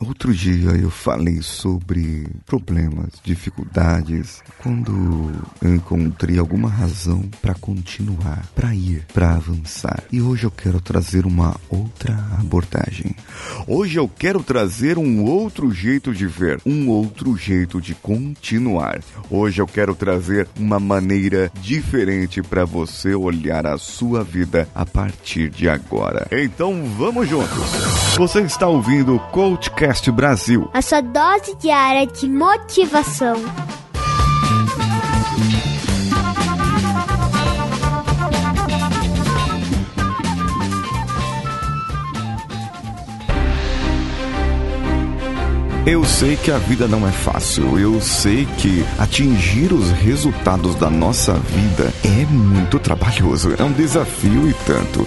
Outro dia eu falei sobre problemas, dificuldades, quando eu encontrei alguma razão para continuar, para ir, para avançar. E hoje eu quero trazer uma outra abordagem. Hoje eu quero trazer um outro jeito de ver, um outro jeito de continuar. Hoje eu quero trazer uma maneira diferente para você olhar a sua vida a partir de agora. Então vamos juntos. Você está ouvindo o Coachcast Brasil. A sua dose diária de motivação. Eu sei que a vida não é fácil. Eu sei que atingir os resultados da nossa vida é muito trabalhoso. É um desafio e tanto.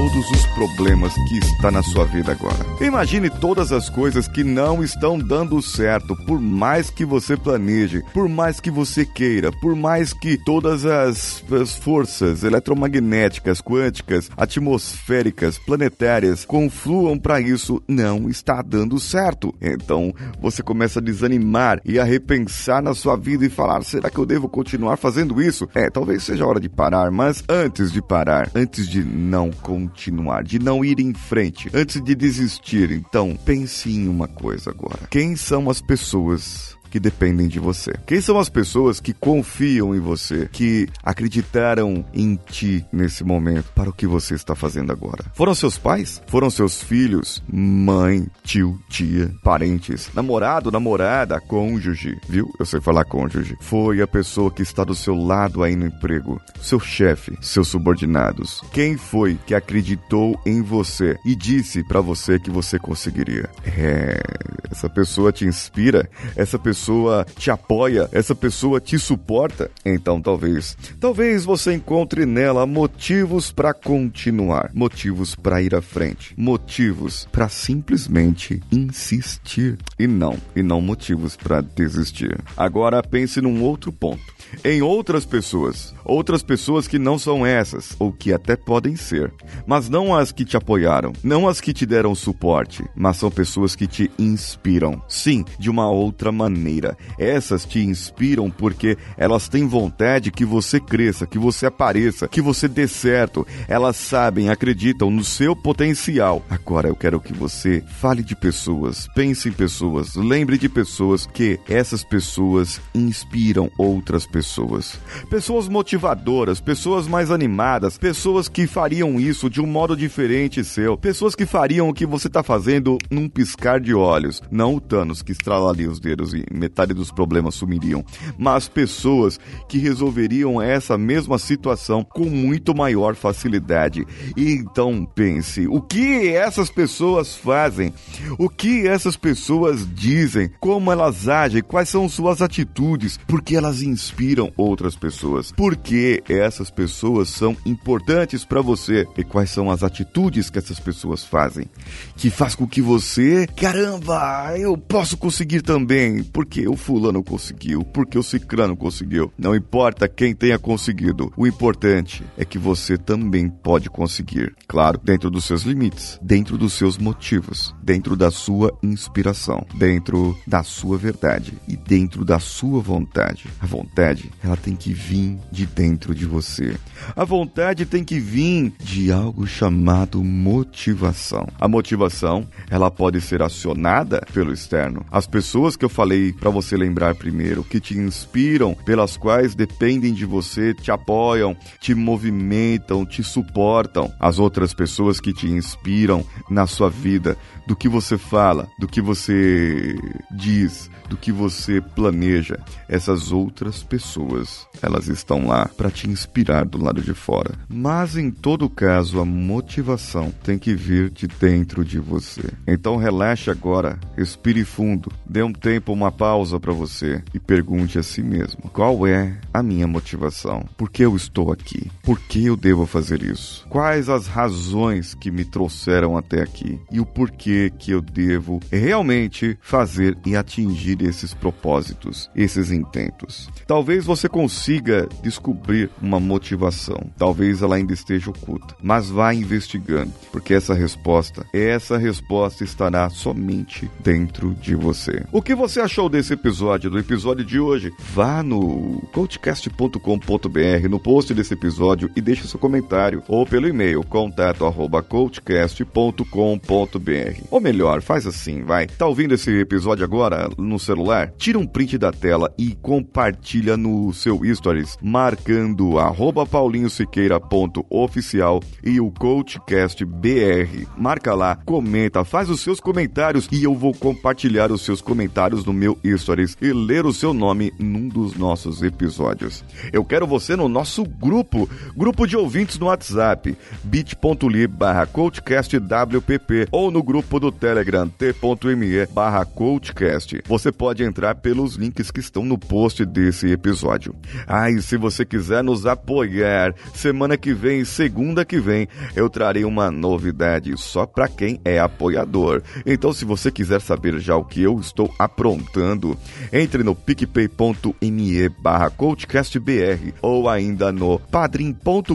Todos os problemas que está na sua vida agora. Imagine todas as coisas que não estão dando certo, por mais que você planeje, por mais que você queira, por mais que todas as, as forças eletromagnéticas, quânticas, atmosféricas, planetárias confluam para isso, não está dando certo. Então você começa a desanimar e a repensar na sua vida e falar: será que eu devo continuar fazendo isso? É, talvez seja a hora de parar, mas antes de parar, antes de não continuar, de não ir em frente, antes de desistir. Então, pense em uma coisa agora. Quem são as pessoas que dependem de você? Quem são as pessoas que confiam em você, que acreditaram em ti nesse momento para o que você está fazendo agora? Foram seus pais? Foram seus filhos? Mãe, tio, tia, parentes, namorado, namorada, cônjuge, viu? Eu sei falar cônjuge. Foi a pessoa que está do seu lado aí no emprego, seu chefe, seus subordinados. Quem foi que acreditou em você e disse para você que você conseguiria? É, essa pessoa te inspira, essa pessoa pessoa te apoia, essa pessoa te suporta, então talvez, talvez você encontre nela motivos para continuar, motivos para ir à frente, motivos para simplesmente insistir e não, e não motivos para desistir. Agora pense num outro ponto em outras pessoas, outras pessoas que não são essas, ou que até podem ser, mas não as que te apoiaram, não as que te deram suporte, mas são pessoas que te inspiram. Sim, de uma outra maneira. Essas te inspiram porque elas têm vontade que você cresça, que você apareça, que você dê certo. Elas sabem, acreditam no seu potencial. Agora eu quero que você fale de pessoas, pense em pessoas, lembre de pessoas que essas pessoas inspiram outras pessoas pessoas. Motivadoras, pessoas mais animadas, pessoas que fariam isso de um modo diferente seu, pessoas que fariam o que você está fazendo num piscar de olhos. Não o Thanos que estralaria os dedos e metade dos problemas sumiriam, mas pessoas que resolveriam essa mesma situação com muito maior facilidade. E então pense, o que essas pessoas fazem? O que essas pessoas dizem? Como elas agem? Quais são suas atitudes? Porque elas inspiram outras pessoas. Por que essas pessoas são importantes para você e quais são as atitudes que essas pessoas fazem que faz com que você, caramba, eu posso conseguir também, porque o fulano conseguiu, porque o ciclano conseguiu. Não importa quem tenha conseguido, o importante é que você também pode conseguir. Claro, dentro dos seus limites, dentro dos seus motivos, dentro da sua inspiração, dentro da sua verdade e dentro da sua vontade. A vontade, ela tem que vir de dentro de você. A vontade tem que vir de algo chamado motivação. A motivação, ela pode ser acionada pelo externo. As pessoas que eu falei para você lembrar primeiro, que te inspiram, pelas quais dependem de você, te apoiam, te movimentam, te suportam. As outras pessoas que te inspiram na sua vida, do que você fala, do que você diz, do que você planeja. Essas outras pessoas, elas estão lá para te inspirar do lado de fora. Mas em todo caso, a motivação tem que vir de dentro de você. Então relaxe agora, respire fundo, dê um tempo, uma pausa para você e pergunte a si mesmo: qual é a minha motivação? Por que eu estou aqui? Por que eu devo fazer isso? Quais as razões que me trouxeram até aqui? E o porquê que eu devo realmente fazer e atingir esses propósitos, esses intentos? Talvez você consiga descobrir uma motivação, talvez ela ainda esteja oculta, mas vá investigando, porque essa resposta, essa resposta estará somente dentro de você. O que você achou desse episódio, do episódio de hoje? Vá no coachcast.com.br, no post desse episódio e deixe seu comentário, ou pelo e-mail contato@coachcast.com.br. Ou melhor, faz assim, vai. Tá ouvindo esse episódio agora no celular? Tira um print da tela e compartilha no seu stories, marcando paulinhosiqueira.oficial e o CoachCast BR. Marca lá, comenta, faz os seus comentários e eu vou compartilhar os seus comentários no meu stories e ler o seu nome num dos nossos episódios. Eu quero você no nosso grupo, grupo de ouvintes no WhatsApp, bit.ly barra coachcastwpp ou no grupo do Telegram t.me barra coachcast. Você pode entrar pelos links que estão no post desse episódio. Ah, e se você quiser nos apoiar, semana que vem, segunda que vem, eu trarei uma novidade só para quem é apoiador. Então, se você quiser saber já o que eu estou aprontando, entre no picpay.me barra coachcastbr ou ainda no padrim.com.br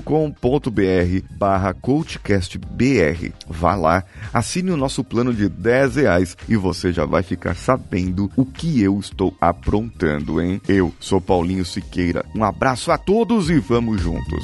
barra coachcastbr. Vá lá, assine o nosso plano de 10 reais e você já vai ficar sabendo o que eu estou aprontando, hein? Eu sou Paulinho Siqueira. Um abraço a todos e vamos juntos.